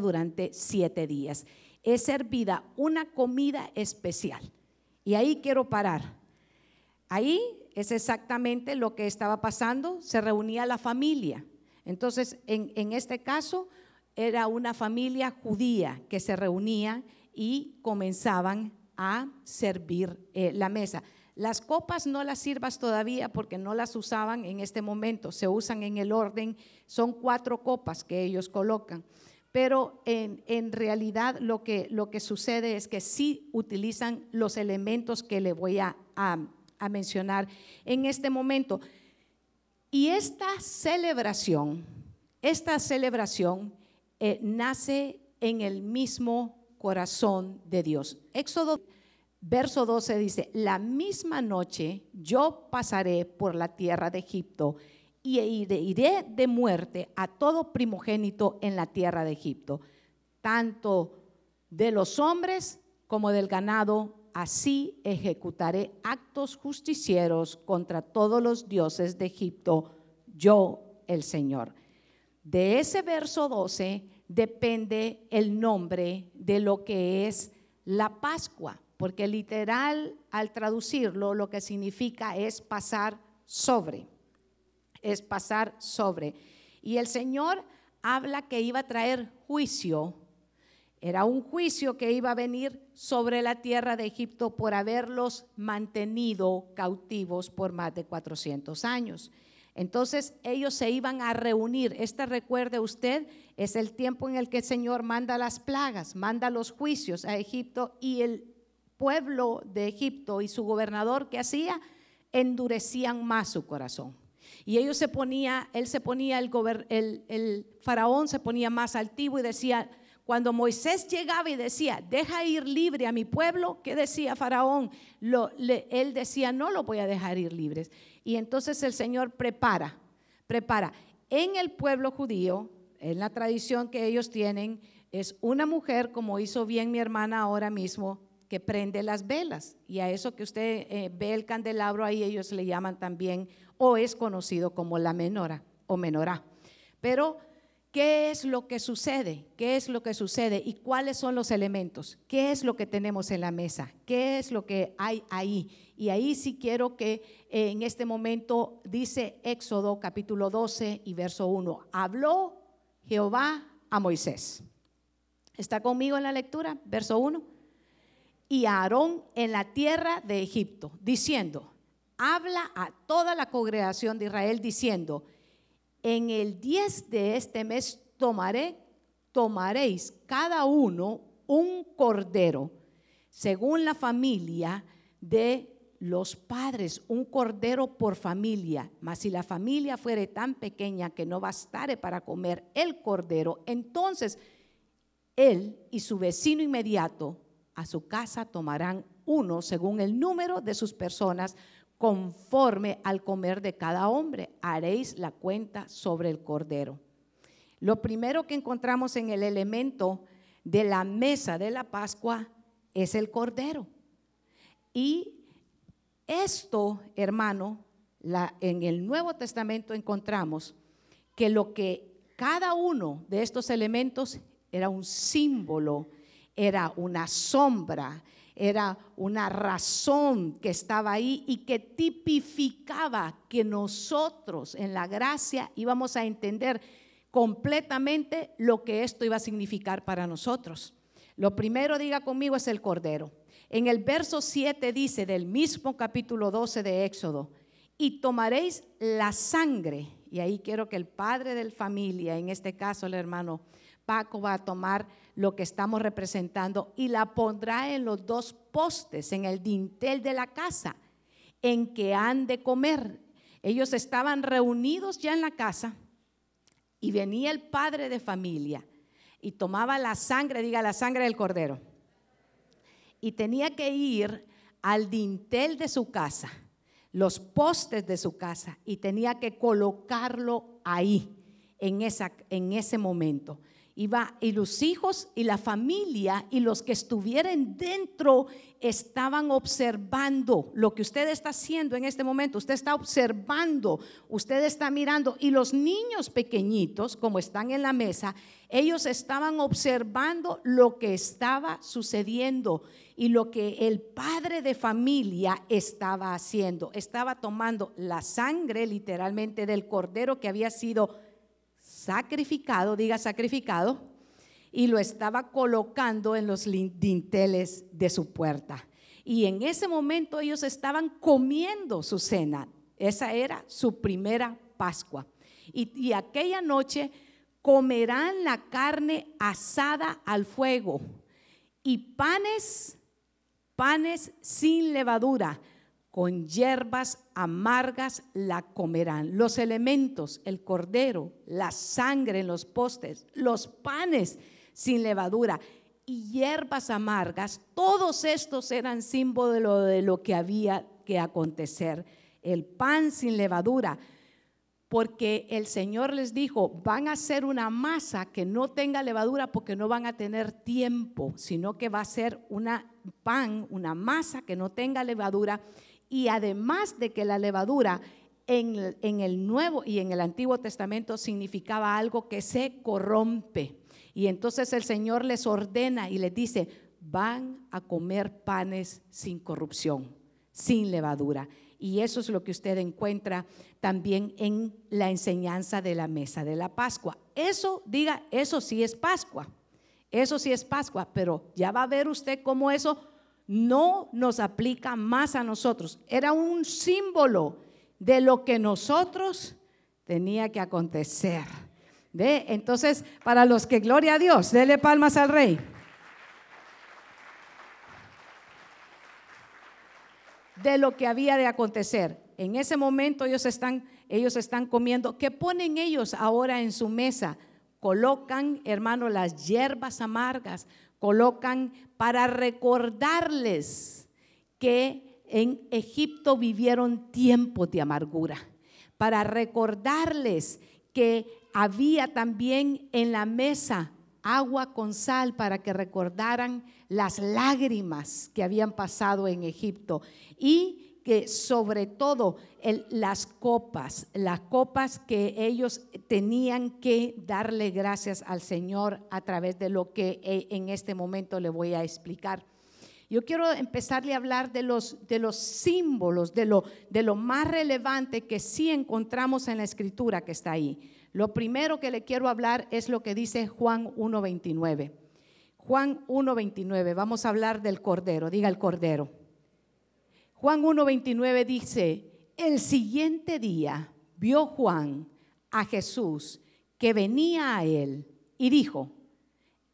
durante siete días. Es servida una comida especial. Y ahí quiero parar. Ahí es exactamente lo que estaba pasando. Se reunía la familia. Entonces, en, este caso, era una familia judía que se reunía y comenzaban a servir eh, la mesa. Las copas no las sirvas todavía porque no las usaban en este momento, se usan en el orden, son cuatro copas que ellos colocan. Pero en, realidad lo que, sucede es que sí utilizan los elementos que le voy a, mencionar en este momento. Y esta celebración, esta celebración eh, nace en el mismo corazón de Dios. Éxodo verso 12 dice, la misma noche yo pasaré por la tierra de Egipto y iré de muerte a todo primogénito en la tierra de Egipto, tanto de los hombres como del ganado, así ejecutaré actos justicieros contra todos los dioses de Egipto, yo el Señor. De ese verso 12 depende el nombre de lo que es la Pascua porque literal al traducirlo lo que significa es pasar sobre, es pasar sobre. Y el Señor habla que iba a traer juicio, era un juicio que iba a venir sobre la tierra de Egipto por haberlos mantenido cautivos por más de 400 años. Entonces ellos se iban a reunir. Este recuerde usted, es el tiempo en el que el Señor manda las plagas, manda los juicios a Egipto y el pueblo de Egipto y su gobernador que hacía, endurecían más su corazón. Y ellos se ponía, él se ponía, el, el, faraón se ponía más altivo y decía, cuando Moisés llegaba y decía, deja ir libre a mi pueblo, ¿qué decía Faraón? Él decía, no lo voy a dejar ir libres. Y entonces el Señor prepara, prepara. En el pueblo judío, en la tradición que ellos tienen, es una mujer, como hizo bien mi hermana ahora mismo, que prende las velas. Y a eso que usted eh, ve el candelabro ahí, ellos le llaman también, o es conocido como la menora o menorá. Pero, ¿qué es lo que sucede? ¿Qué es lo que sucede? ¿Y cuáles son los elementos? ¿Qué es lo que tenemos en la mesa? ¿Qué es lo que hay ahí? Y ahí sí quiero que eh, en este momento dice Éxodo capítulo 12 y verso 1. Habló Jehová a Moisés. ¿Está conmigo en la lectura? Verso 1 y a Aarón en la tierra de Egipto, diciendo, habla a toda la congregación de Israel diciendo, en el 10 de este mes tomaré, tomaréis cada uno un cordero, según la familia de los padres, un cordero por familia. Mas si la familia fuere tan pequeña que no bastare para comer el cordero, entonces él y su vecino inmediato a su casa tomarán uno según el número de sus personas, conforme al comer de cada hombre. Haréis la cuenta sobre el cordero. Lo primero que encontramos en el elemento de la mesa de la Pascua es el cordero. Y esto, hermano, en el Nuevo Testamento encontramos que lo que cada uno de estos elementos era un símbolo era una sombra, era una razón que estaba ahí y que tipificaba que nosotros en la gracia íbamos a entender completamente lo que esto iba a significar para nosotros. Lo primero, diga conmigo, es el Cordero. En el verso 7 dice del mismo capítulo 12 de Éxodo, y tomaréis la sangre, y ahí quiero que el padre de la familia, en este caso el hermano Paco, va a tomar lo que estamos representando y la pondrá en los dos postes, en el dintel de la casa, en que han de comer. Ellos estaban reunidos ya en la casa y venía el padre de familia y tomaba la sangre, diga la sangre del cordero, y tenía que ir al dintel de su casa, los postes de su casa, y tenía que colocarlo ahí, en, esa, en ese momento. Y los hijos y la familia y los que estuvieran dentro estaban observando lo que usted está haciendo en este momento. Usted está observando, usted está mirando. Y los niños pequeñitos, como están en la mesa, ellos estaban observando lo que estaba sucediendo y lo que el padre de familia estaba haciendo. Estaba tomando la sangre literalmente del cordero que había sido sacrificado, diga sacrificado, y lo estaba colocando en los dinteles de su puerta. Y en ese momento ellos estaban comiendo su cena. Esa era su primera Pascua. Y, y aquella noche comerán la carne asada al fuego y panes, panes sin levadura con hierbas amargas la comerán. Los elementos, el cordero, la sangre en los postes, los panes sin levadura y hierbas amargas, todos estos eran símbolo de lo, de lo que había que acontecer. El pan sin levadura, porque el Señor les dijo, van a hacer una masa que no tenga levadura porque no van a tener tiempo, sino que va a ser una pan, una masa que no tenga levadura y además de que la levadura en, el Nuevo y en el Antiguo Testamento significaba algo que se corrompe. Y entonces el Señor les ordena y les dice, van a comer panes sin corrupción, sin levadura. Y eso es lo que usted encuentra también en la enseñanza de la mesa de la Pascua. Eso, diga, eso sí es Pascua. Eso sí es Pascua, pero ya va a ver usted cómo eso no nos aplica más a nosotros. Era un símbolo de lo que nosotros tenía que acontecer. ¿Ve? Entonces, para los que gloria a Dios, dele palmas al rey. De lo que había de acontecer. En ese momento ellos están, ellos están comiendo. ¿Qué ponen ellos ahora en su mesa? Colocan, hermano, las hierbas amargas, colocan para recordarles que en Egipto vivieron tiempos de amargura, para recordarles que había también en la mesa agua con sal para que recordaran las lágrimas que habían pasado en Egipto. Y que sobre todo las copas, las copas que ellos tenían que darle gracias al Señor a través de lo que eh, en este momento le voy a explicar. Yo quiero empezarle a hablar de los, de los símbolos, de lo, de lo más relevante que sí encontramos en la escritura que está ahí. Lo primero que le quiero hablar es lo que dice Juan 1.29. Juan 1.29, vamos a hablar del Cordero, diga el Cordero. Juan 1.29 dice, el siguiente día vio Juan a Jesús que venía a él y dijo,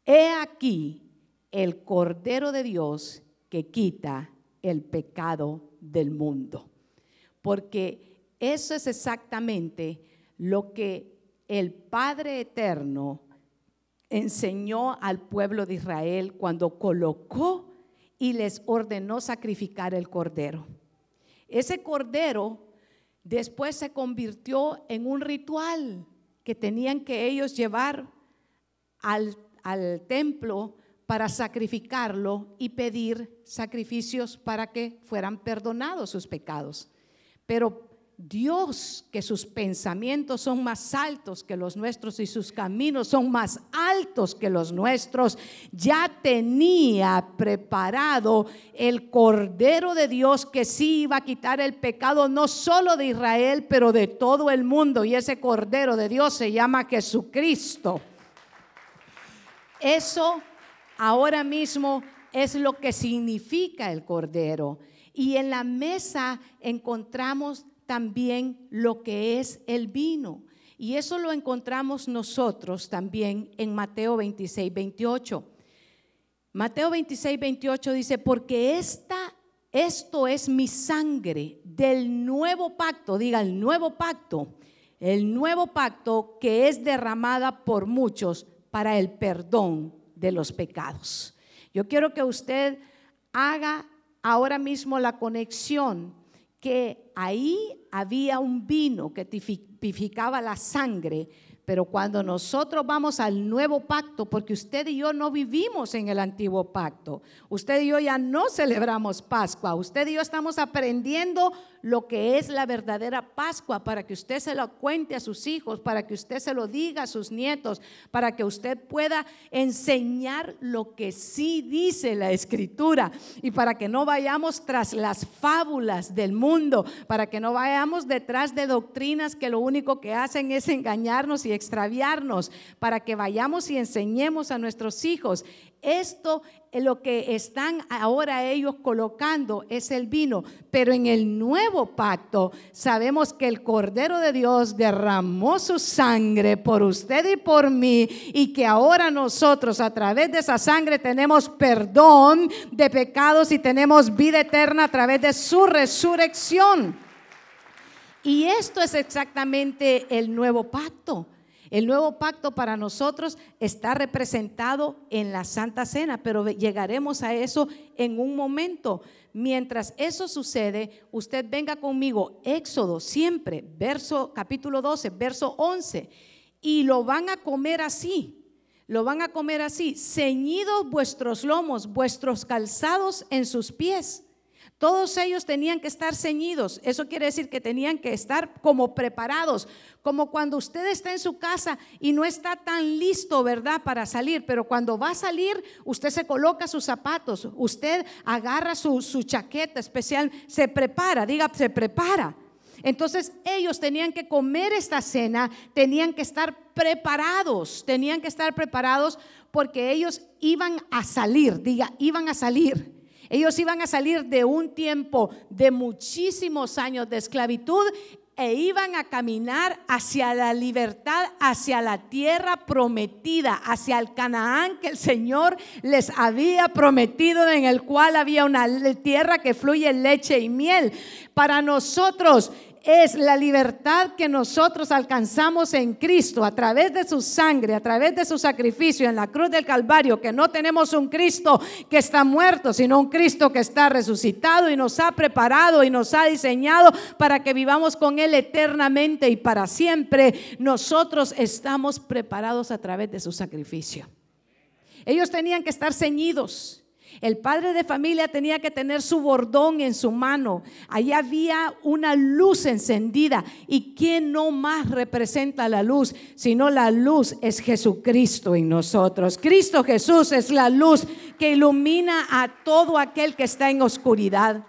he aquí el Cordero de Dios que quita el pecado del mundo. Porque eso es exactamente lo que el Padre Eterno enseñó al pueblo de Israel cuando colocó y les ordenó sacrificar el cordero. Ese cordero después se convirtió en un ritual que tenían que ellos llevar al, al templo para sacrificarlo y pedir sacrificios para que fueran perdonados sus pecados. Pero Dios, que sus pensamientos son más altos que los nuestros y sus caminos son más altos que los nuestros, ya tenía preparado el Cordero de Dios que sí iba a quitar el pecado no solo de Israel, pero de todo el mundo. Y ese Cordero de Dios se llama Jesucristo. Eso ahora mismo es lo que significa el Cordero. Y en la mesa encontramos también lo que es el vino. Y eso lo encontramos nosotros también en Mateo 26, 28. Mateo 26, 28 dice, porque esta, esto es mi sangre del nuevo pacto, diga el nuevo pacto, el nuevo pacto que es derramada por muchos para el perdón de los pecados. Yo quiero que usted haga ahora mismo la conexión que ahí había un vino que tipificaba la sangre, Pero cuando nosotros vamos al nuevo pacto, porque usted y yo no vivimos en el antiguo pacto, usted y yo ya no celebramos Pascua, usted y yo estamos aprendiendo lo que es la verdadera Pascua para que usted se lo cuente a sus hijos, para que usted se lo diga a sus nietos, para que usted pueda enseñar lo que sí dice la escritura y para que no vayamos tras las fábulas del mundo, para que no vayamos detrás de doctrinas que lo único que hacen es engañarnos y extraviarnos, para que vayamos y enseñemos a nuestros hijos esto lo que están ahora ellos colocando es el vino, pero en el nuevo pacto sabemos que el Cordero de Dios derramó su sangre por usted y por mí y que ahora nosotros a través de esa sangre tenemos perdón de pecados y tenemos vida eterna a través de su resurrección. Y esto es exactamente el nuevo pacto. El nuevo pacto para nosotros está representado en la Santa Cena, pero llegaremos a eso en un momento. Mientras eso sucede, usted venga conmigo, Éxodo, siempre, verso capítulo 12, verso 11, y lo van a comer así. Lo van a comer así, ceñidos vuestros lomos, vuestros calzados en sus pies todos ellos tenían que estar ceñidos. Eso quiere decir que tenían que estar como preparados, como cuando usted está en su casa y no está tan listo, ¿verdad?, para salir. Pero cuando va a salir, usted se coloca sus zapatos, usted agarra su, chaqueta especial, se prepara, diga, se prepara. Entonces ellos tenían que comer esta cena, tenían que estar preparados, tenían que estar preparados porque ellos iban a salir, diga, iban a salir. Ellos iban a salir de un tiempo de muchísimos años de esclavitud e iban a caminar hacia la libertad, hacia la tierra prometida, hacia el Canaán que el Señor les había prometido, en el cual había una tierra que fluye leche y miel. Para nosotros es la libertad que nosotros alcanzamos en Cristo a través de su sangre, a través de su sacrificio en la cruz del Calvario, que no tenemos un Cristo que está muerto, sino un Cristo que está resucitado y nos ha preparado y nos ha diseñado para que vivamos con Él eternamente y para siempre. Nosotros estamos preparados a través de su sacrificio. Ellos tenían que estar ceñidos el padre de familia tenía que tener su bordón en su mano. Allí había una luz encendida. ¿Y quién no más representa la luz? Sino la luz es Jesucristo en nosotros. Cristo Jesús es la luz que ilumina a todo aquel que está en oscuridad.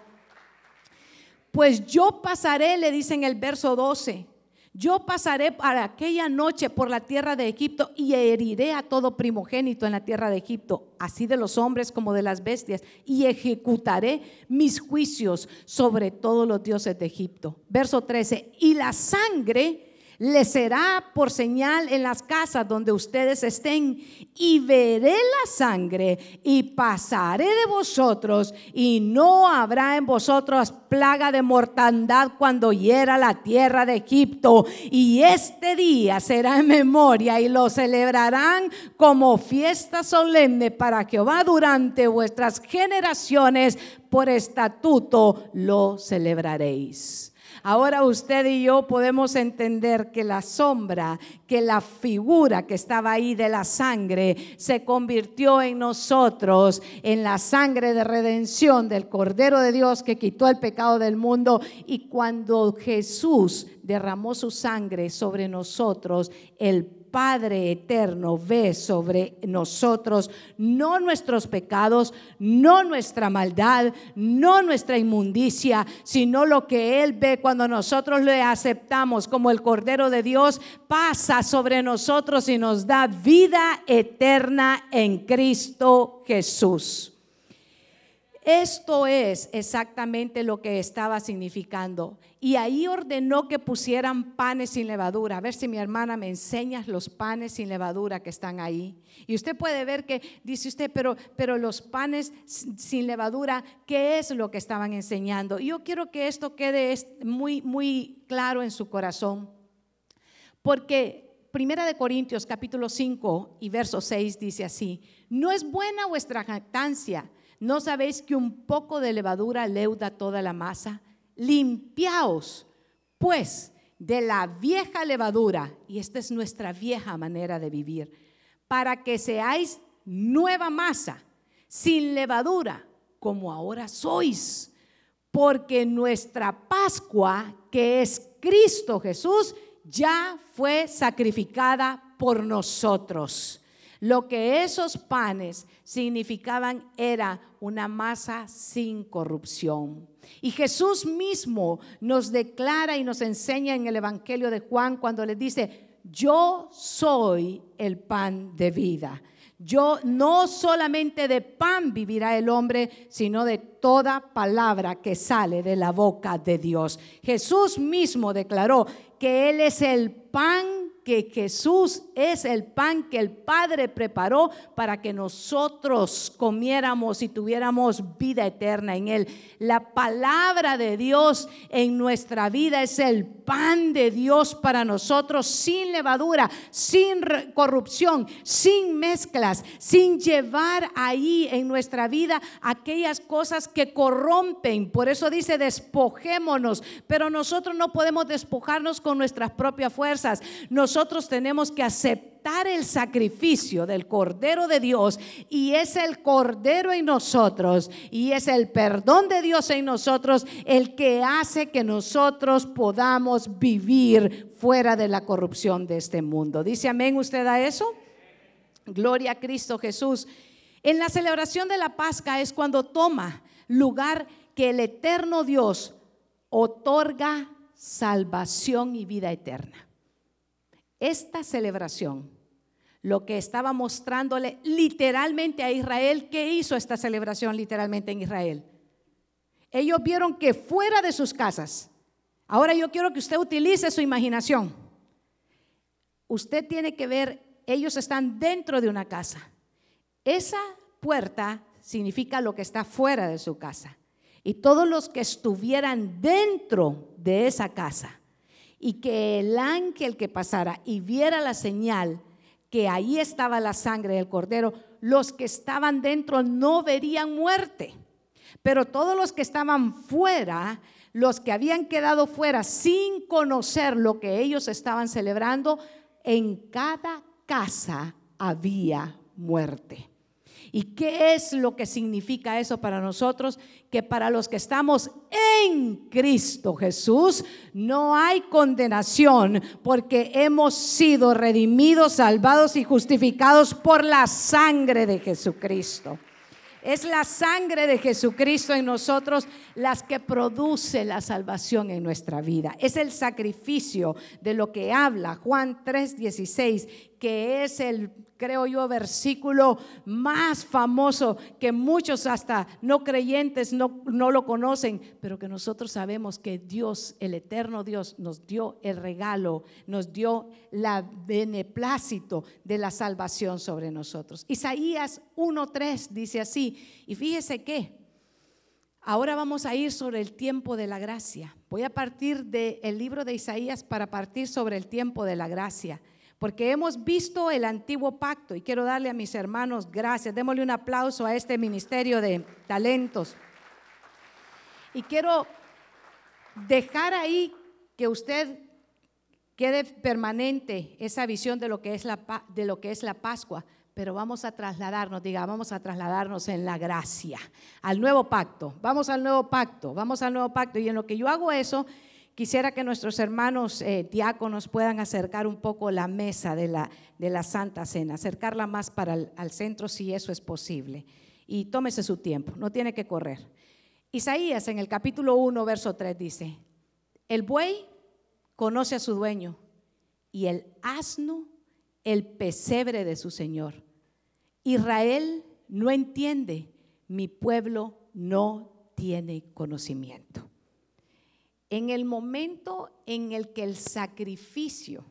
Pues yo pasaré, le dice en el verso 12 yo pasaré para aquella noche por la tierra de Egipto y heriré a todo primogénito en la tierra de Egipto, así de los hombres como de las bestias, y ejecutaré mis juicios sobre todos los dioses de Egipto. Verso 13, y la sangre le será por señal en las casas donde ustedes estén, y veré la sangre y pasaré de vosotros, y no habrá en vosotros plaga de mortandad cuando hiera la tierra de Egipto. Y este día será en memoria y lo celebrarán como fiesta solemne para Jehová durante vuestras generaciones, por estatuto lo celebraréis. Ahora usted y yo podemos entender que la sombra, que la figura que estaba ahí de la sangre se convirtió en nosotros, en la sangre de redención del Cordero de Dios que quitó el pecado del mundo. Y cuando Jesús derramó su sangre sobre nosotros, el Padre eterno ve sobre nosotros no nuestros pecados, no nuestra maldad, no nuestra inmundicia, sino lo que Él ve cuando nosotros le aceptamos como el Cordero de Dios, pasa sobre nosotros y nos da vida eterna en Cristo Jesús. Esto es exactamente lo que estaba significando. Y ahí ordenó que pusieran panes sin levadura. A ver si mi hermana me enseña los panes sin levadura que están ahí. Y usted puede ver que dice usted, pero, pero los panes sin levadura, ¿qué es lo que estaban enseñando? Y yo quiero que esto quede muy, muy claro en su corazón. Porque Primera de Corintios capítulo 5 y verso 6 dice así, no es buena vuestra jactancia ¿No sabéis que un poco de levadura leuda toda la masa? Limpiaos, pues, de la vieja levadura, y esta es nuestra vieja manera de vivir, para que seáis nueva masa, sin levadura, como ahora sois, porque nuestra Pascua, que es Cristo Jesús, ya fue sacrificada por nosotros. Lo que esos panes significaban era una masa sin corrupción. Y Jesús mismo nos declara y nos enseña en el Evangelio de Juan cuando le dice, yo soy el pan de vida. Yo no solamente de pan vivirá el hombre, sino de toda palabra que sale de la boca de Dios. Jesús mismo declaró que Él es el pan que Jesús es el pan que el Padre preparó para que nosotros comiéramos y tuviéramos vida eterna en Él. La palabra de Dios en nuestra vida es el pan de Dios para nosotros sin levadura, sin corrupción, sin mezclas, sin llevar ahí en nuestra vida aquellas cosas que corrompen. Por eso dice despojémonos, pero nosotros no podemos despojarnos con nuestras propias fuerzas nosotros tenemos que aceptar el sacrificio del Cordero de Dios y es el Cordero en nosotros y es el perdón de Dios en nosotros el que hace que nosotros podamos vivir fuera de la corrupción de este mundo. ¿Dice amén usted a eso? Gloria a Cristo Jesús. En la celebración de la Pascua es cuando toma lugar que el eterno Dios otorga salvación y vida eterna. Esta celebración, lo que estaba mostrándole literalmente a Israel, ¿qué hizo esta celebración literalmente en Israel? Ellos vieron que fuera de sus casas, ahora yo quiero que usted utilice su imaginación. Usted tiene que ver, ellos están dentro de una casa. Esa puerta significa lo que está fuera de su casa. Y todos los que estuvieran dentro de esa casa y que el ángel que pasara y viera la señal que ahí estaba la sangre del cordero, los que estaban dentro no verían muerte. Pero todos los que estaban fuera, los que habían quedado fuera sin conocer lo que ellos estaban celebrando, en cada casa había muerte. ¿Y qué es lo que significa eso para nosotros? Que para los que estamos en Cristo Jesús no hay condenación porque hemos sido redimidos, salvados y justificados por la sangre de Jesucristo. Es la sangre de Jesucristo en nosotros las que produce la salvación en nuestra vida. Es el sacrificio de lo que habla Juan 3:16, que es el creo yo, versículo más famoso que muchos hasta no creyentes no, no lo conocen, pero que nosotros sabemos que Dios, el eterno Dios, nos dio el regalo, nos dio la beneplácito de la salvación sobre nosotros. Isaías 1.3 dice así, y fíjese que ahora vamos a ir sobre el tiempo de la gracia. Voy a partir del libro de Isaías para partir sobre el tiempo de la gracia porque hemos visto el antiguo pacto y quiero darle a mis hermanos gracias. Démosle un aplauso a este ministerio de talentos. Y quiero dejar ahí que usted quede permanente esa visión de lo que es la, de lo que es la Pascua, pero vamos a trasladarnos, diga, vamos a trasladarnos en la gracia, al nuevo pacto. Vamos al nuevo pacto, vamos al nuevo pacto. Y en lo que yo hago eso, Quisiera que nuestros hermanos eh, diáconos puedan acercar un poco la mesa de la, de la Santa Cena, acercarla más para el al centro si eso es posible. Y tómese su tiempo, no tiene que correr. Isaías en el capítulo 1, verso 3 dice, el buey conoce a su dueño y el asno el pesebre de su Señor. Israel no entiende, mi pueblo no tiene conocimiento en el momento en el que el sacrificio,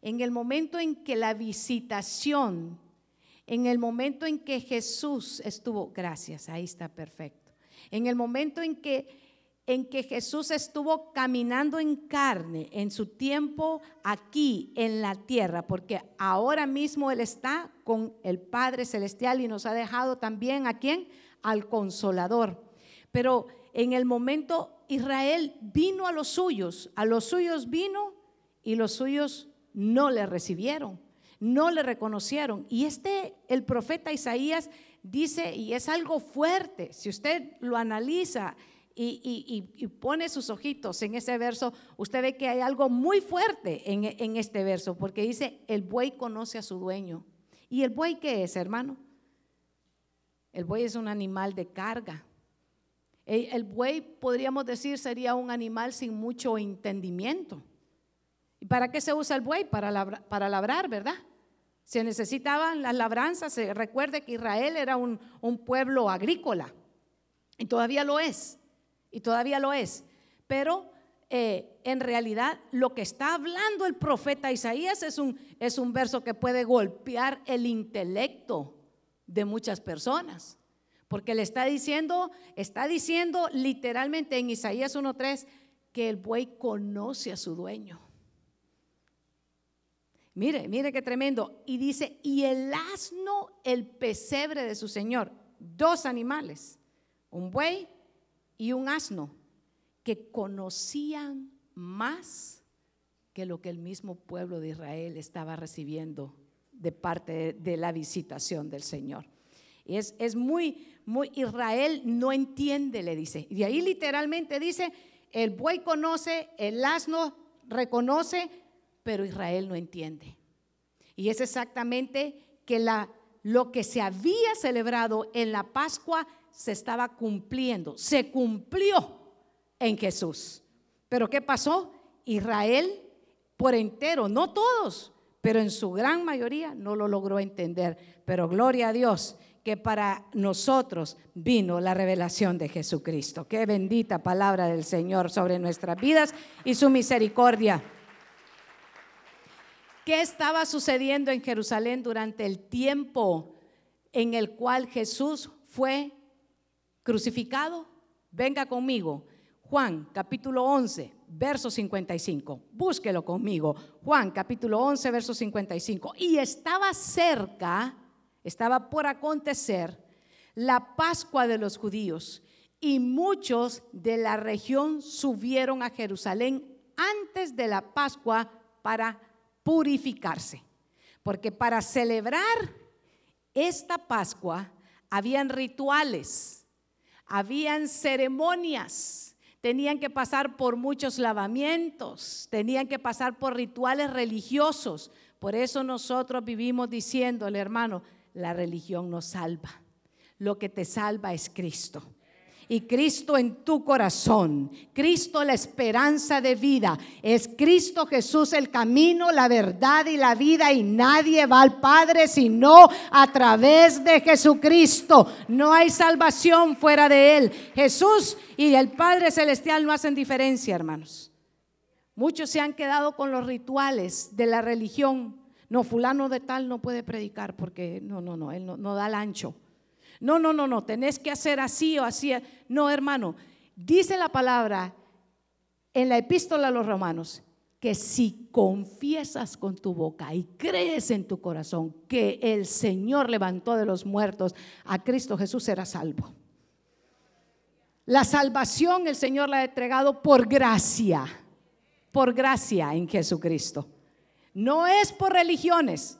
en el momento en que la visitación, en el momento en que Jesús estuvo, gracias, ahí está perfecto, en el momento en que en que Jesús estuvo caminando en carne en su tiempo aquí en la tierra, porque ahora mismo Él está con el Padre Celestial y nos ha dejado también a quién? Al Consolador. Pero en el momento Israel vino a los suyos, a los suyos vino y los suyos no le recibieron, no le reconocieron. Y este, el profeta Isaías dice, y es algo fuerte, si usted lo analiza y, pone sus ojitos en ese verso, usted ve que hay algo muy fuerte en, en este verso, porque dice, el buey conoce a su dueño. ¿Y el buey qué es, hermano? El buey es un animal de carga. El, buey, podríamos decir, sería un animal sin mucho entendimiento. ¿Y para qué se usa el buey? Para, labrar, para labrar, ¿verdad? Se necesitaban las labranzas. recuerde que Israel era un, pueblo agrícola. Y todavía lo es. Y todavía lo es. Pero eh, en realidad lo que está hablando el profeta Isaías es un, es un verso que puede golpear el intelecto de muchas personas. Porque le está diciendo, está diciendo literalmente en Isaías 1.3 que el buey conoce a su dueño. Mire, mire qué tremendo. Y dice, y el asno el pesebre de su señor. Dos animales, un buey y un asno, que conocían más que lo que el mismo pueblo de Israel estaba recibiendo de parte de la visitación del Señor. Es, es muy, muy, Israel no entiende, le dice. Y ahí literalmente dice, el buey conoce, el asno reconoce, pero Israel no entiende. Y es exactamente que la, lo que se había celebrado en la Pascua se estaba cumpliendo, se cumplió en Jesús. Pero ¿qué pasó? Israel por entero, no todos, pero en su gran mayoría no lo logró entender. Pero gloria a Dios que para nosotros vino la revelación de Jesucristo. Qué bendita palabra del Señor sobre nuestras vidas y su misericordia. ¿Qué estaba sucediendo en Jerusalén durante el tiempo en el cual Jesús fue crucificado? Venga conmigo. Juan capítulo 11, verso 55. Búsquelo conmigo. Juan capítulo 11, verso 55. Y estaba cerca, estaba por acontecer la Pascua de los judíos. Y muchos de la región subieron a Jerusalén antes de la Pascua para purificarse. Porque para celebrar esta Pascua habían rituales, habían ceremonias tenían que pasar por muchos lavamientos, tenían que pasar por rituales religiosos. Por eso nosotros vivimos diciéndole, hermano, la religión no salva. Lo que te salva es Cristo y Cristo en tu corazón. Cristo la esperanza de vida. Es Cristo Jesús el camino, la verdad y la vida y nadie va al Padre sino a través de Jesucristo. No hay salvación fuera de Él. Jesús y el Padre Celestial no hacen diferencia, hermanos. Muchos se han quedado con los rituales de la religión. No, fulano de tal no puede predicar porque no, no, no, él no, no da el ancho. No, no, no, no, tenés que hacer así o así. No, hermano, dice la palabra en la epístola a los romanos que si confiesas con tu boca y crees en tu corazón que el Señor levantó de los muertos a Cristo Jesús, será salvo. La salvación el Señor la ha entregado por gracia, por gracia en Jesucristo. No es por religiones.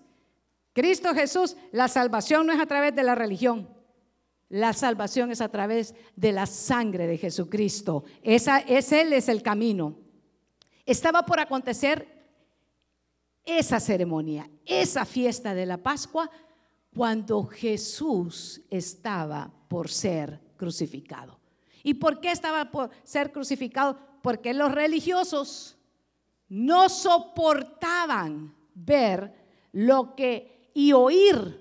Cristo Jesús, la salvación no es a través de la religión. La salvación es a través de la sangre de Jesucristo. Esa, es Él es el camino. Estaba por acontecer esa ceremonia, esa fiesta de la Pascua, cuando Jesús estaba por ser crucificado. ¿Y por qué estaba por ser crucificado? Porque los religiosos no soportaban ver lo que y oír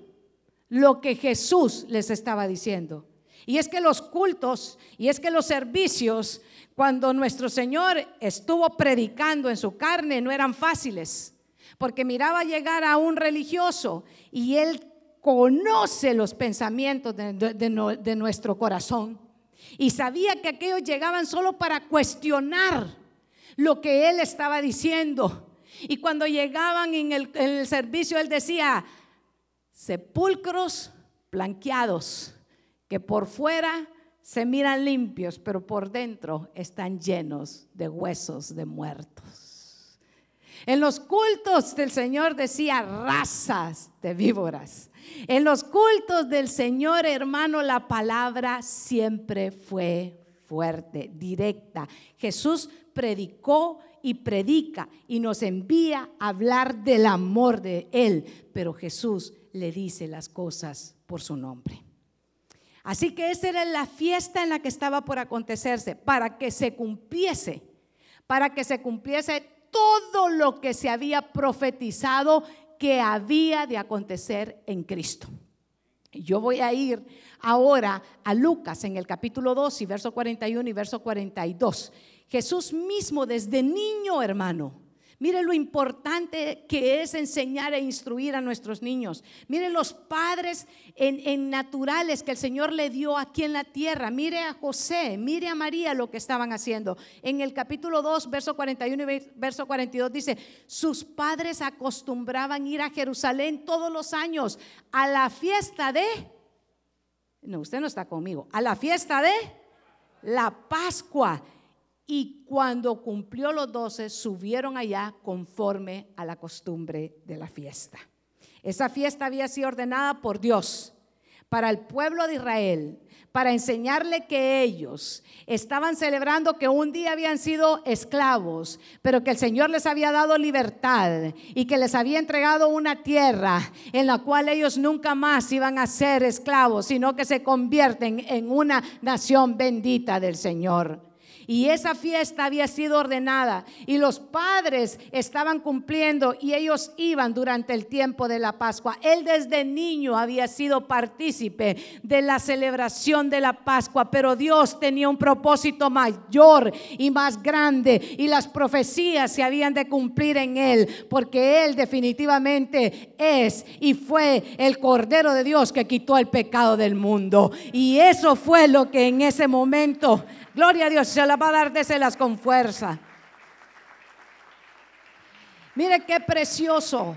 lo que Jesús les estaba diciendo. Y es que los cultos y es que los servicios, cuando nuestro Señor estuvo predicando en su carne, no eran fáciles, porque miraba llegar a un religioso y él conoce los pensamientos de, nuestro corazón y sabía que aquellos llegaban solo para cuestionar lo que él estaba diciendo. Y cuando llegaban en el, en el servicio, él decía, sepulcros blanqueados, que por fuera se miran limpios, pero por dentro están llenos de huesos de muertos. En los cultos del Señor decía razas de víboras. En los cultos del Señor, hermano, la palabra siempre fue fuerte, directa. Jesús predicó y predica y nos envía a hablar del amor de Él, pero Jesús le dice las cosas por su nombre. Así que esa era la fiesta en la que estaba por acontecerse, para que se cumpliese, para que se cumpliese todo lo que se había profetizado que había de acontecer en Cristo. Yo voy a ir ahora a Lucas en el capítulo 2 y verso 41 y verso 42. Jesús mismo desde niño, hermano, Mire lo importante que es enseñar e instruir a nuestros niños. Mire los padres en, naturales que el Señor le dio aquí en la tierra. Mire a José, mire a María lo que estaban haciendo. En el capítulo 2, verso 41 y verso 42 dice, sus padres acostumbraban ir a Jerusalén todos los años a la fiesta de... No, usted no está conmigo. A la fiesta de la Pascua y cuando cumplió los doce, subieron allá conforme a la costumbre de la fiesta. Esa fiesta había sido ordenada por Dios para el pueblo de Israel, para enseñarle que ellos estaban celebrando que un día habían sido esclavos, pero que el Señor les había dado libertad y que les había entregado una tierra en la cual ellos nunca más iban a ser esclavos, sino que se convierten en una nación bendita del Señor. Y esa fiesta había sido ordenada y los padres estaban cumpliendo y ellos iban durante el tiempo de la Pascua. Él desde niño había sido partícipe de la celebración de la Pascua, pero Dios tenía un propósito mayor y más grande y las profecías se habían de cumplir en él, porque él definitivamente es y fue el Cordero de Dios que quitó el pecado del mundo. Y eso fue lo que en ese momento Gloria a Dios, se la va a dar, déselas con fuerza. Mire qué precioso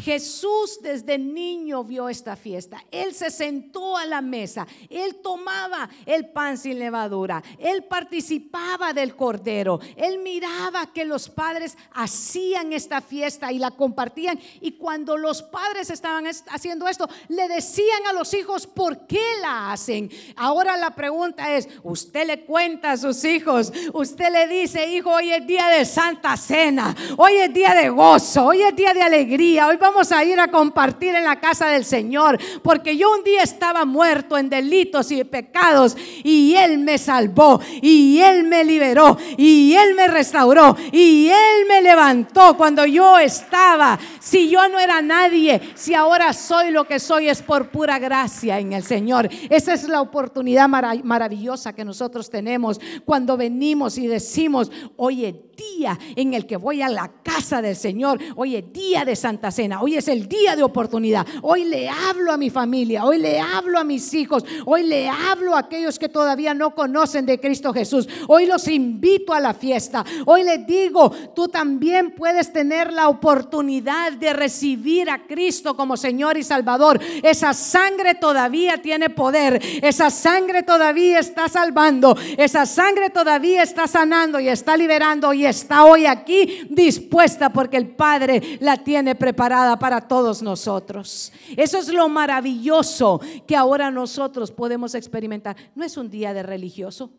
Jesús desde niño vio esta fiesta. Él se sentó a la mesa, él tomaba el pan sin levadura, él participaba del cordero, él miraba que los padres hacían esta fiesta y la compartían. Y cuando los padres estaban haciendo esto, le decían a los hijos por qué la hacen. Ahora la pregunta es, usted le cuenta a sus hijos, usted le dice, hijo, hoy es día de Santa Cena, hoy es día de gozo, hoy es día de alegría, hoy vamos a ir a compartir en la casa del Señor, porque yo un día estaba muerto en delitos y pecados y Él me salvó y Él me liberó y Él me restauró y Él me levantó cuando yo estaba. Si yo no era nadie, si ahora soy lo que soy es por pura gracia en el Señor. Esa es la oportunidad maravillosa que nosotros tenemos cuando venimos y decimos, oye, día en el que voy a la casa del Señor. Hoy es día de Santa Cena. Hoy es el día de oportunidad. Hoy le hablo a mi familia. Hoy le hablo a mis hijos. Hoy le hablo a aquellos que todavía no conocen de Cristo Jesús. Hoy los invito a la fiesta. Hoy les digo, tú también puedes tener la oportunidad de recibir a Cristo como Señor y Salvador. Esa sangre todavía tiene poder. Esa sangre todavía está salvando. Esa sangre todavía está sanando y está liberando y está hoy aquí dispuesta porque el Padre la tiene preparada para todos nosotros. Eso es lo maravilloso que ahora nosotros podemos experimentar. No es un día de religioso.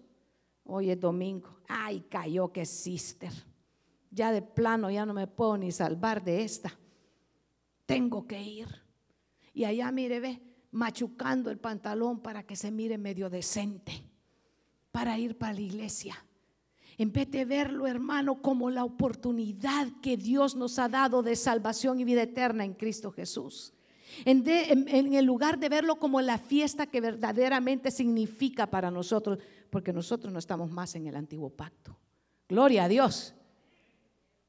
Hoy es domingo. Ay, cayó que sister. Ya de plano ya no me puedo ni salvar de esta. Tengo que ir. Y allá mire, ve, machucando el pantalón para que se mire medio decente. Para ir para la iglesia. En vez de verlo, hermano, como la oportunidad que Dios nos ha dado de salvación y vida eterna en Cristo Jesús. En, en, el lugar de verlo como la fiesta que verdaderamente significa para nosotros, porque nosotros no estamos más en el antiguo pacto. Gloria a Dios.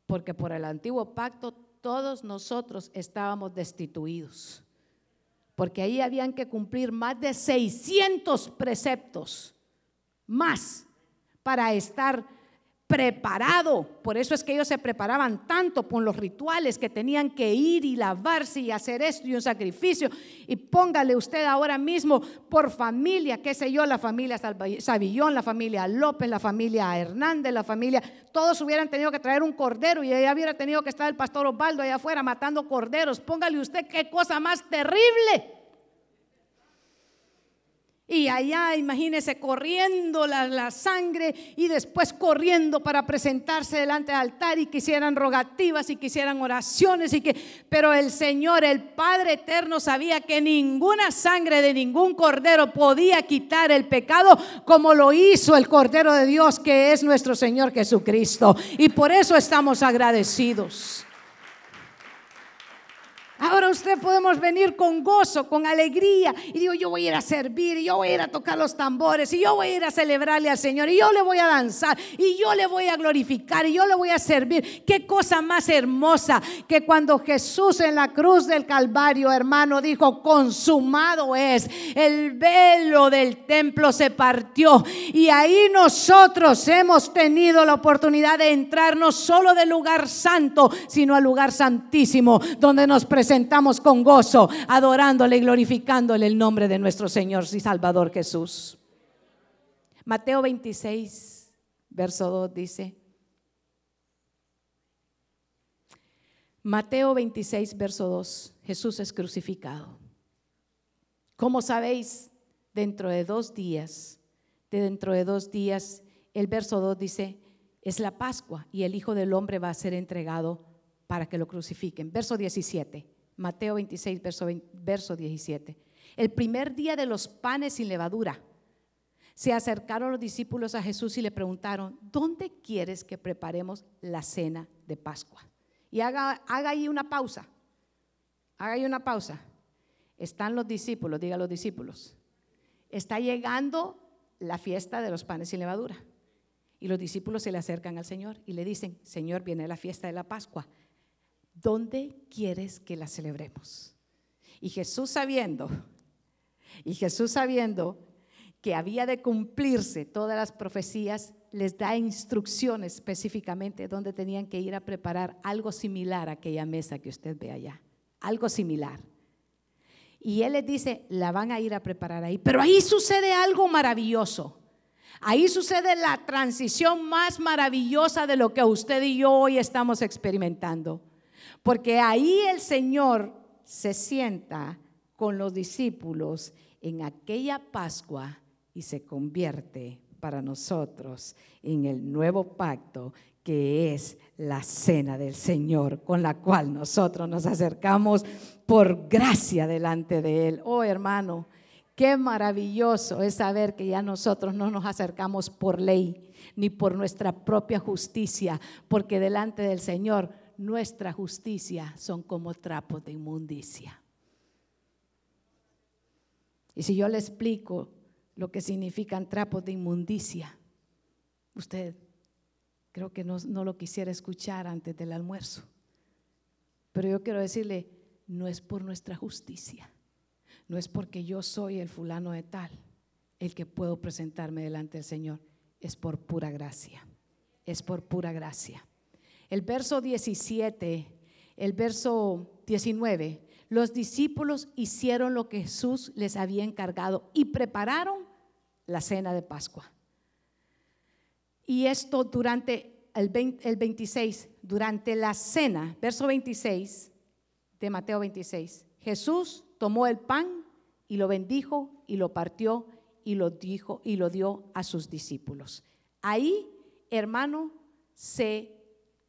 Porque por el antiguo pacto todos nosotros estábamos destituidos. Porque ahí habían que cumplir más de 600 preceptos, más, para estar preparado. Por eso es que ellos se preparaban tanto con los rituales que tenían que ir y lavarse y hacer esto y un sacrificio. Y póngale usted ahora mismo por familia, qué sé yo, la familia Savillón, la familia López, la familia Hernández, la familia, todos hubieran tenido que traer un cordero y allá hubiera tenido que estar el pastor Osvaldo allá afuera matando corderos. Póngale usted qué cosa más terrible. Y allá, imagínese, corriendo la, sangre y después corriendo para presentarse delante del altar y quisieran rogativas y quisieran oraciones. Y que, pero el Señor, el Padre Eterno, sabía que ninguna sangre de ningún cordero podía quitar el pecado como lo hizo el Cordero de Dios, que es nuestro Señor Jesucristo. Y por eso estamos agradecidos. Ahora usted podemos venir con gozo, con alegría. Y digo, yo voy a ir a servir, yo voy a ir a tocar los tambores, y yo voy a ir a celebrarle al Señor, y yo le voy a danzar, y yo le voy a glorificar, y yo le voy a servir. Qué cosa más hermosa que cuando Jesús en la cruz del Calvario, hermano, dijo, consumado es. El velo del templo se partió. Y ahí nosotros hemos tenido la oportunidad de entrar no solo del lugar santo, sino al lugar santísimo, donde nos presentamos sentamos con gozo, adorándole y glorificándole el nombre de nuestro Señor y Salvador Jesús. Mateo 26, verso 2 dice, Mateo 26, verso 2, Jesús es crucificado. Como sabéis, dentro de dos días, de dentro de dos días, el verso 2 dice, es la Pascua y el Hijo del Hombre va a ser entregado para que lo crucifiquen. Verso 17. Mateo 26, verso, verso 17. El primer día de los panes sin levadura. Se acercaron los discípulos a Jesús y le preguntaron, ¿dónde quieres que preparemos la cena de Pascua? Y haga, haga ahí una pausa. Haga ahí una pausa. Están los discípulos, diga los discípulos. Está llegando la fiesta de los panes sin levadura. Y los discípulos se le acercan al Señor y le dicen, Señor, viene la fiesta de la Pascua. ¿Dónde quieres que la celebremos? Y Jesús sabiendo, y Jesús sabiendo que había de cumplirse todas las profecías, les da instrucciones específicamente dónde tenían que ir a preparar algo similar a aquella mesa que usted ve allá, algo similar. Y Él les dice, la van a ir a preparar ahí. Pero ahí sucede algo maravilloso. Ahí sucede la transición más maravillosa de lo que usted y yo hoy estamos experimentando. Porque ahí el Señor se sienta con los discípulos en aquella Pascua y se convierte para nosotros en el nuevo pacto que es la cena del Señor, con la cual nosotros nos acercamos por gracia delante de Él. Oh hermano, qué maravilloso es saber que ya nosotros no nos acercamos por ley ni por nuestra propia justicia, porque delante del Señor nuestra justicia son como trapos de inmundicia. Y si yo le explico lo que significan trapos de inmundicia, usted creo que no, no, lo quisiera escuchar antes del almuerzo. Pero yo quiero decirle, no es por nuestra justicia, no es porque yo soy el fulano de tal el que puedo presentarme delante del Señor, es por pura gracia, es por pura gracia el verso 17, el verso 19, los discípulos hicieron lo que Jesús les había encargado y prepararon la cena de Pascua. Y esto durante el, 26, durante la cena, verso 26 de Mateo 26, Jesús tomó el pan y lo bendijo y lo partió y lo dijo y lo dio a sus discípulos. Ahí, hermano, se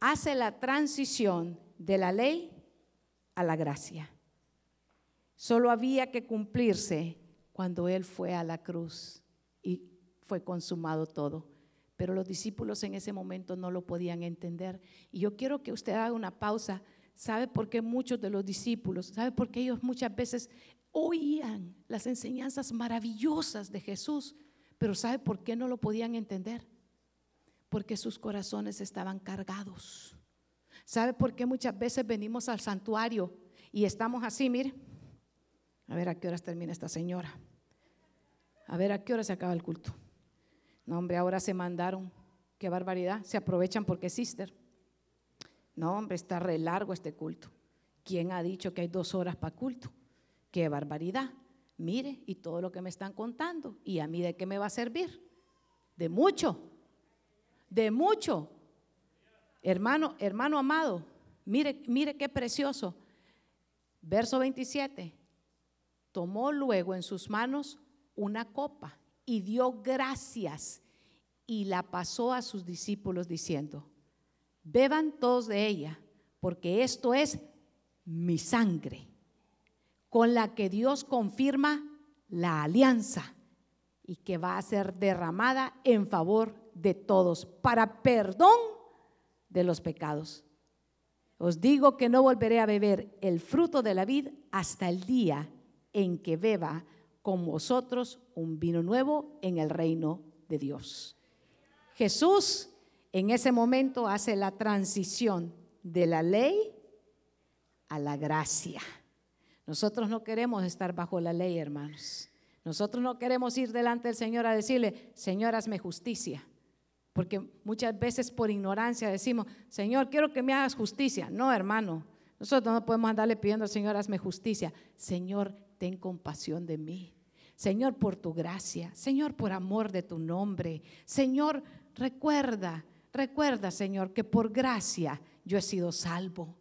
hace la transición de la ley a la gracia. Solo había que cumplirse cuando Él fue a la cruz y fue consumado todo. Pero los discípulos en ese momento no lo podían entender. Y yo quiero que usted haga una pausa. ¿Sabe por qué muchos de los discípulos, sabe por qué ellos muchas veces oían las enseñanzas maravillosas de Jesús, pero sabe por qué no lo podían entender? Porque sus corazones estaban cargados. ¿Sabe por qué muchas veces venimos al santuario y estamos así, mire? A ver a qué horas termina esta señora. A ver a qué hora se acaba el culto. No, hombre, ahora se mandaron. Qué barbaridad. Se aprovechan porque es sister. No, hombre, está re largo este culto. ¿Quién ha dicho que hay dos horas para culto? Qué barbaridad. Mire, y todo lo que me están contando. ¿Y a mí de qué me va a servir? De mucho. De mucho. Hermano, hermano amado, mire, mire qué precioso. Verso 27. Tomó luego en sus manos una copa y dio gracias y la pasó a sus discípulos diciendo, beban todos de ella, porque esto es mi sangre, con la que Dios confirma la alianza y que va a ser derramada en favor de todos para perdón de los pecados. Os digo que no volveré a beber el fruto de la vid hasta el día en que beba con vosotros un vino nuevo en el reino de Dios. Jesús en ese momento hace la transición de la ley a la gracia. Nosotros no queremos estar bajo la ley, hermanos. Nosotros no queremos ir delante del Señor a decirle, Señor, hazme justicia. Porque muchas veces por ignorancia decimos, Señor, quiero que me hagas justicia. No, hermano, nosotros no podemos andarle pidiendo al Señor, hazme justicia. Señor, ten compasión de mí. Señor, por tu gracia. Señor, por amor de tu nombre. Señor, recuerda, recuerda, Señor, que por gracia yo he sido salvo.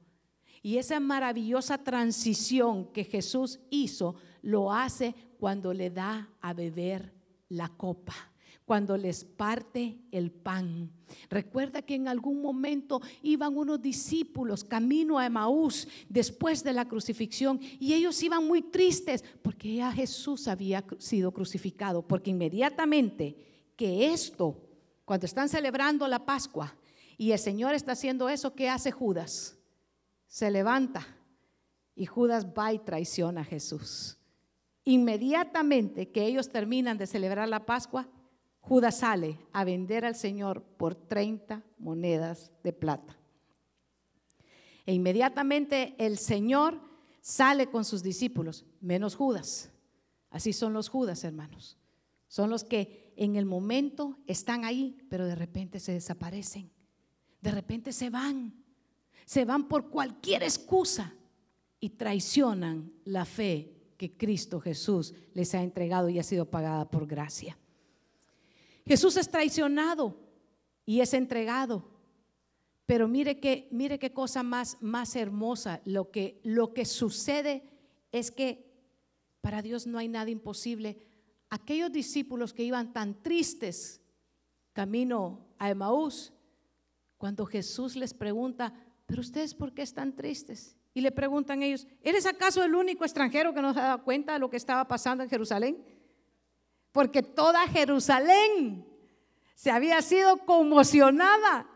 Y esa maravillosa transición que Jesús hizo, lo hace cuando le da a beber la copa cuando les parte el pan. Recuerda que en algún momento iban unos discípulos camino a Emaús después de la crucifixión y ellos iban muy tristes porque ya Jesús había sido crucificado, porque inmediatamente que esto, cuando están celebrando la Pascua y el Señor está haciendo eso, ¿qué hace Judas? Se levanta y Judas va y traiciona a Jesús. Inmediatamente que ellos terminan de celebrar la Pascua, Judas sale a vender al Señor por 30 monedas de plata. E inmediatamente el Señor sale con sus discípulos, menos Judas. Así son los Judas, hermanos. Son los que en el momento están ahí, pero de repente se desaparecen. De repente se van. Se van por cualquier excusa y traicionan la fe que Cristo Jesús les ha entregado y ha sido pagada por gracia. Jesús es traicionado y es entregado. Pero mire que mire qué cosa más más hermosa, lo que lo que sucede es que para Dios no hay nada imposible. Aquellos discípulos que iban tan tristes camino a Emaús, cuando Jesús les pregunta, "¿Pero ustedes por qué están tristes?" Y le preguntan ellos, ¿eres acaso el único extranjero que no se ha dado cuenta de lo que estaba pasando en Jerusalén? Porque toda Jerusalén se había sido conmocionada.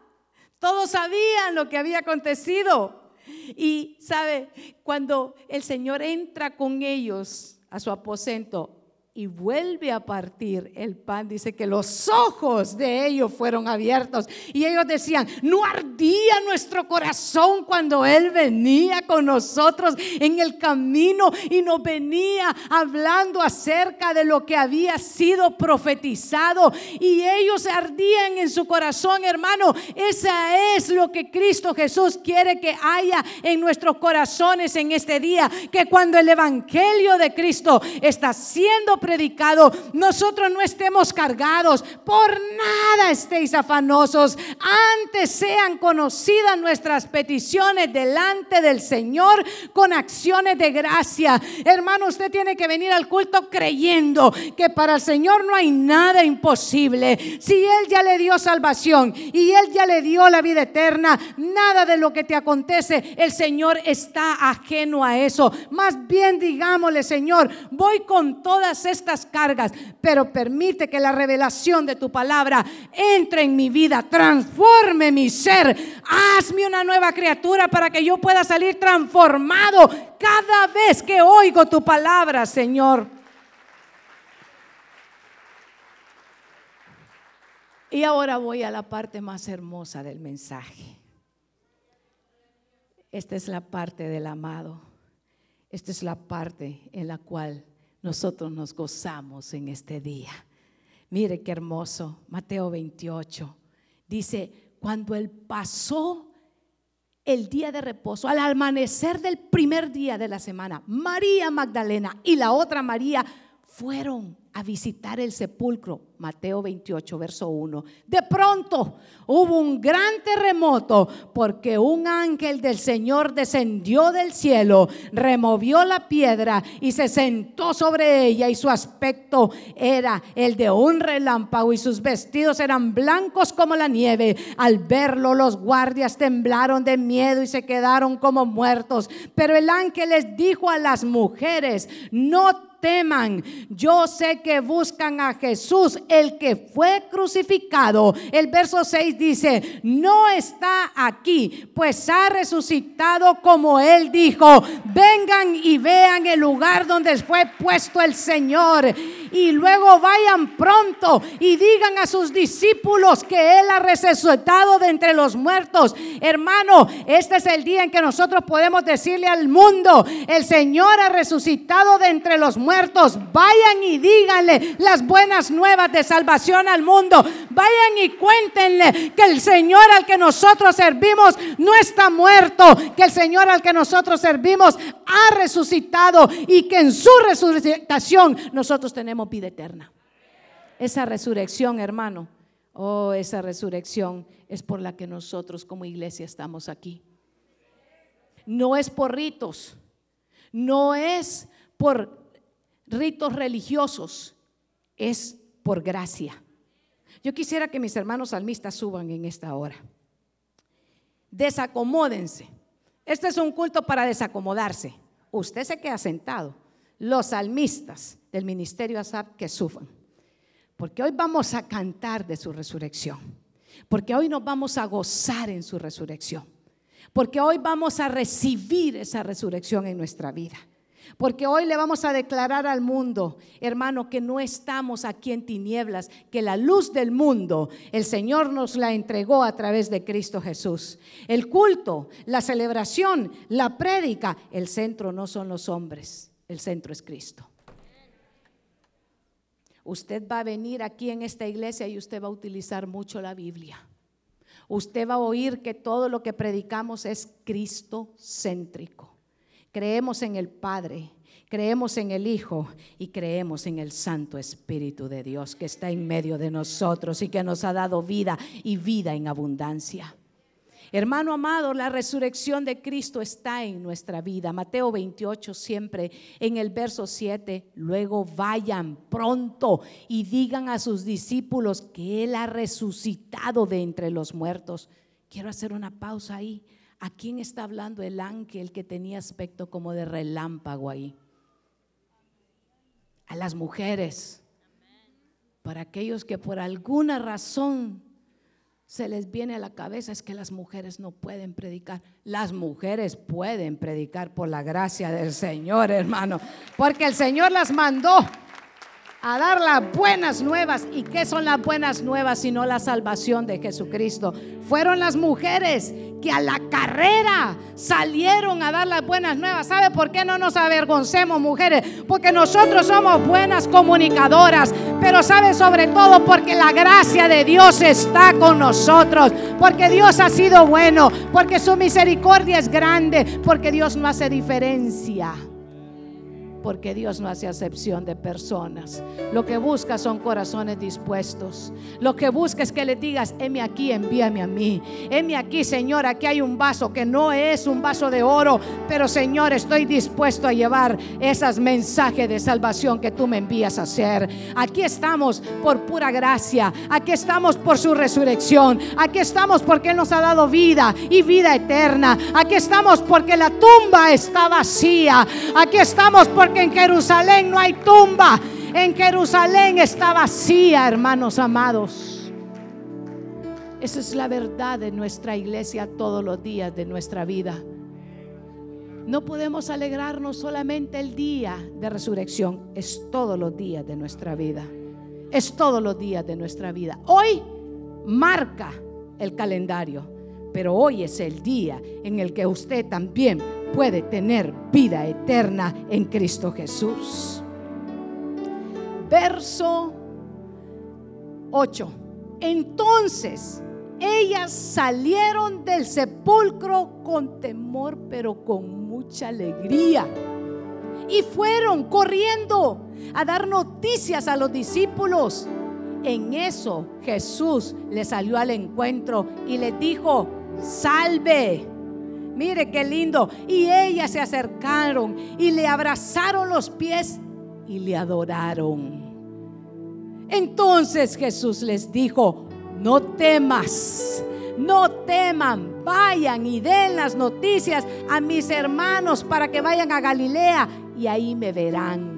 Todos sabían lo que había acontecido. Y sabe, cuando el Señor entra con ellos a su aposento y vuelve a partir el pan, dice que los ojos de ellos fueron abiertos y ellos decían, no ardía nuestro corazón cuando Él venía con nosotros en el camino y nos venía hablando acerca de lo que había sido profetizado y ellos ardían en su corazón, hermano. Esa es lo que Cristo Jesús quiere que haya en nuestros corazones en este día, que cuando el Evangelio de Cristo está siendo predicado, nosotros no estemos cargados, por nada estéis afanosos, antes sean conocidas nuestras peticiones delante del Señor con acciones de gracia. Hermano, usted tiene que venir al culto creyendo que para el Señor no hay nada imposible. Si Él ya le dio salvación y Él ya le dio la vida eterna, nada de lo que te acontece, el Señor está ajeno a eso. Más bien digámosle, Señor, voy con todas estas estas cargas, pero permite que la revelación de tu palabra entre en mi vida, transforme mi ser, hazme una nueva criatura para que yo pueda salir transformado cada vez que oigo tu palabra, Señor. Y ahora voy a la parte más hermosa del mensaje. Esta es la parte del amado. Esta es la parte en la cual nosotros nos gozamos en este día. Mire qué hermoso, Mateo 28. Dice, cuando él pasó el día de reposo, al amanecer del primer día de la semana, María Magdalena y la otra María fueron a visitar el sepulcro. Mateo 28, verso 1. De pronto hubo un gran terremoto porque un ángel del Señor descendió del cielo, removió la piedra y se sentó sobre ella y su aspecto era el de un relámpago y sus vestidos eran blancos como la nieve. Al verlo los guardias temblaron de miedo y se quedaron como muertos. Pero el ángel les dijo a las mujeres, no teman. Yo sé que buscan a Jesús, el que fue crucificado. El verso 6 dice, no está aquí, pues ha resucitado como él dijo. Vengan y vean el lugar donde fue puesto el Señor. Y luego vayan pronto y digan a sus discípulos que Él ha resucitado de entre los muertos. Hermano, este es el día en que nosotros podemos decirle al mundo, el Señor ha resucitado de entre los muertos vayan y díganle las buenas nuevas de salvación al mundo. Vayan y cuéntenle que el Señor al que nosotros servimos no está muerto, que el Señor al que nosotros servimos ha resucitado y que en su resurrección nosotros tenemos vida eterna. Esa resurrección, hermano, oh, esa resurrección es por la que nosotros como iglesia estamos aquí. No es por ritos, no es por ritos religiosos, es por gracia. Yo quisiera que mis hermanos salmistas suban en esta hora. Desacomódense. Este es un culto para desacomodarse. Usted se queda sentado. Los salmistas del ministerio ASAP que suban. Porque hoy vamos a cantar de su resurrección. Porque hoy nos vamos a gozar en su resurrección. Porque hoy vamos a recibir esa resurrección en nuestra vida. Porque hoy le vamos a declarar al mundo, hermano, que no estamos aquí en tinieblas, que la luz del mundo el Señor nos la entregó a través de Cristo Jesús. El culto, la celebración, la prédica, el centro no son los hombres, el centro es Cristo. Usted va a venir aquí en esta iglesia y usted va a utilizar mucho la Biblia. Usted va a oír que todo lo que predicamos es Cristo céntrico. Creemos en el Padre, creemos en el Hijo y creemos en el Santo Espíritu de Dios que está en medio de nosotros y que nos ha dado vida y vida en abundancia. Hermano amado, la resurrección de Cristo está en nuestra vida. Mateo 28 siempre en el verso 7, luego vayan pronto y digan a sus discípulos que Él ha resucitado de entre los muertos. Quiero hacer una pausa ahí. ¿A quién está hablando el ángel que tenía aspecto como de relámpago ahí? A las mujeres. Para aquellos que por alguna razón se les viene a la cabeza es que las mujeres no pueden predicar. Las mujeres pueden predicar por la gracia del Señor, hermano. Porque el Señor las mandó a dar las buenas nuevas. ¿Y qué son las buenas nuevas sino la salvación de Jesucristo? Fueron las mujeres que a la carrera salieron a dar las buenas nuevas. ¿Sabe por qué no nos avergoncemos, mujeres? Porque nosotros somos buenas comunicadoras, pero sabe sobre todo porque la gracia de Dios está con nosotros, porque Dios ha sido bueno, porque su misericordia es grande, porque Dios no hace diferencia porque Dios no hace acepción de personas. Lo que busca son corazones dispuestos. Lo que busca es que le digas, heme aquí, envíame a mí. Heme aquí, Señor, aquí hay un vaso que no es un vaso de oro, pero Señor, estoy dispuesto a llevar esas mensajes de salvación que tú me envías a hacer. Aquí estamos por pura gracia. Aquí estamos por su resurrección. Aquí estamos porque Él nos ha dado vida y vida eterna. Aquí estamos porque la tumba está vacía. Aquí estamos porque en Jerusalén no hay tumba. En Jerusalén está vacía, hermanos amados. Esa es la verdad de nuestra iglesia todos los días de nuestra vida. No podemos alegrarnos solamente el día de resurrección, es todos los días de nuestra vida. Es todos los días de nuestra vida. Hoy marca el calendario, pero hoy es el día en el que usted también puede tener vida eterna en Cristo Jesús. Verso 8. Entonces ellas salieron del sepulcro con temor, pero con mucha alegría. Y fueron corriendo a dar noticias a los discípulos. En eso Jesús le salió al encuentro y le dijo, salve. Mire qué lindo. Y ellas se acercaron y le abrazaron los pies y le adoraron. Entonces Jesús les dijo, no temas, no teman, vayan y den las noticias a mis hermanos para que vayan a Galilea y ahí me verán.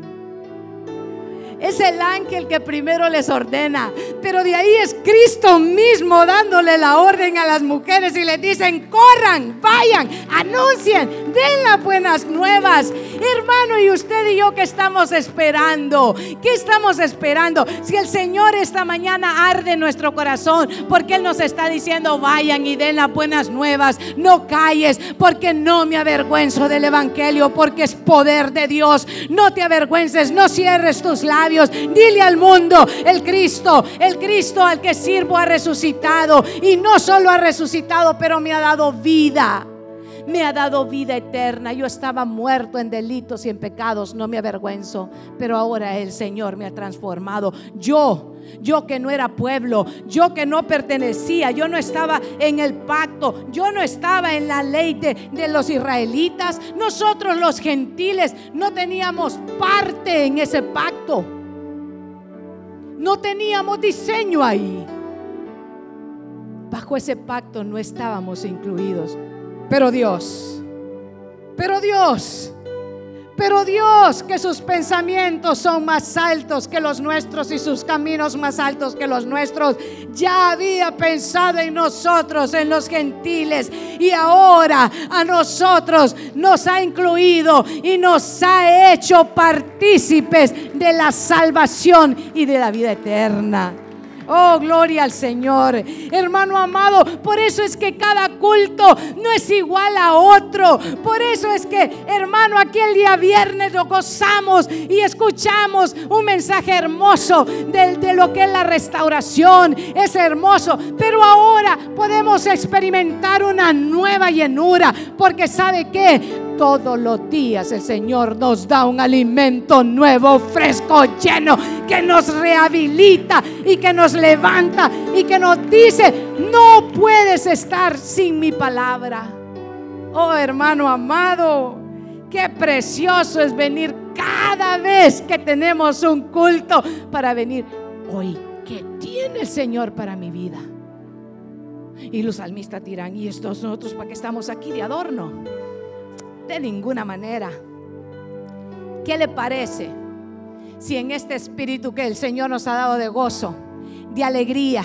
Es el ángel que primero les ordena. Pero de ahí es Cristo mismo dándole la orden a las mujeres y les dicen, corran, vayan, anuncien, den las buenas nuevas. Hermano, y usted y yo que estamos esperando, ¿qué estamos esperando? Si el Señor esta mañana arde nuestro corazón, porque Él nos está diciendo, vayan y den las buenas nuevas, no calles, porque no me avergüenzo del Evangelio, porque es poder de Dios. No te avergüences, no cierres tus labios Dile al mundo, el Cristo, el Cristo al que sirvo ha resucitado. Y no solo ha resucitado, pero me ha dado vida. Me ha dado vida eterna. Yo estaba muerto en delitos y en pecados, no me avergüenzo. Pero ahora el Señor me ha transformado. Yo yo que no era pueblo, yo que no pertenecía, yo no estaba en el pacto, yo no estaba en la ley de, de, los israelitas, nosotros los gentiles no teníamos parte en ese pacto. No teníamos diseño ahí. Bajo ese pacto no estábamos incluidos. Pero Dios, pero Dios, pero Dios, que sus pensamientos son más altos que los nuestros y sus caminos más altos que los nuestros, ya había pensado en nosotros, en los gentiles, y ahora a nosotros nos ha incluido y nos ha hecho partícipes de la salvación y de la vida eterna. Oh, gloria al Señor. Hermano amado, por eso es que cada culto no es igual a otro. Por eso es que, hermano, aquí el día viernes lo gozamos y escuchamos un mensaje hermoso de, de lo que es la restauración. Es hermoso. Pero ahora podemos experimentar una nueva llenura. Porque sabe que todos los días el Señor nos da un alimento nuevo, fresco, lleno, que nos rehabilita y que nos levanta y que nos dice, no puedes estar sin mi palabra. Oh hermano amado, qué precioso es venir cada vez que tenemos un culto para venir. Hoy, ¿qué tiene el Señor para mi vida? Y los salmistas dirán, ¿y estos nosotros para qué estamos aquí de adorno? De ninguna manera. ¿Qué le parece si en este espíritu que el Señor nos ha dado de gozo, de alegría,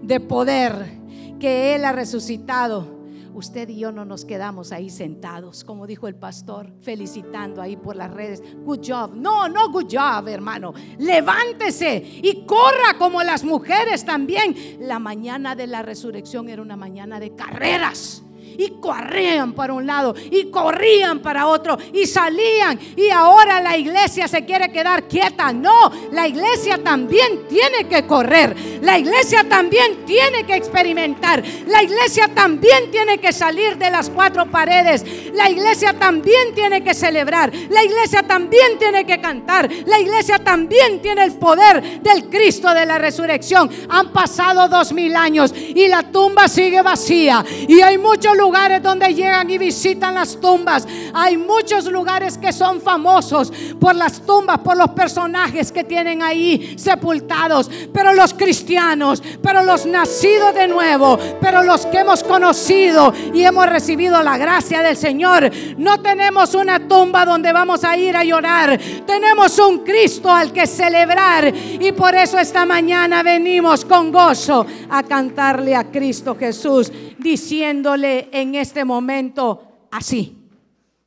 de poder, que Él ha resucitado, usted y yo no nos quedamos ahí sentados, como dijo el pastor, felicitando ahí por las redes. Good job. No, no good job, hermano. Levántese y corra como las mujeres también. La mañana de la resurrección era una mañana de carreras y corrían para un lado y corrían para otro y salían y ahora la iglesia se quiere quedar quieta. No, la iglesia también tiene que correr, la iglesia también tiene que experimentar, la iglesia también tiene que salir de las cuatro paredes, la iglesia también tiene que celebrar, la iglesia también tiene que cantar, la iglesia también tiene el poder del Cristo de la resurrección. Han pasado dos mil años y la tumba sigue vacía y hay muchos lugares lugares donde llegan y visitan las tumbas. Hay muchos lugares que son famosos por las tumbas, por los personajes que tienen ahí sepultados. Pero los cristianos, pero los nacidos de nuevo, pero los que hemos conocido y hemos recibido la gracia del Señor, no tenemos una tumba donde vamos a ir a llorar. Tenemos un Cristo al que celebrar. Y por eso esta mañana venimos con gozo a cantarle a Cristo Jesús, diciéndole en este momento así.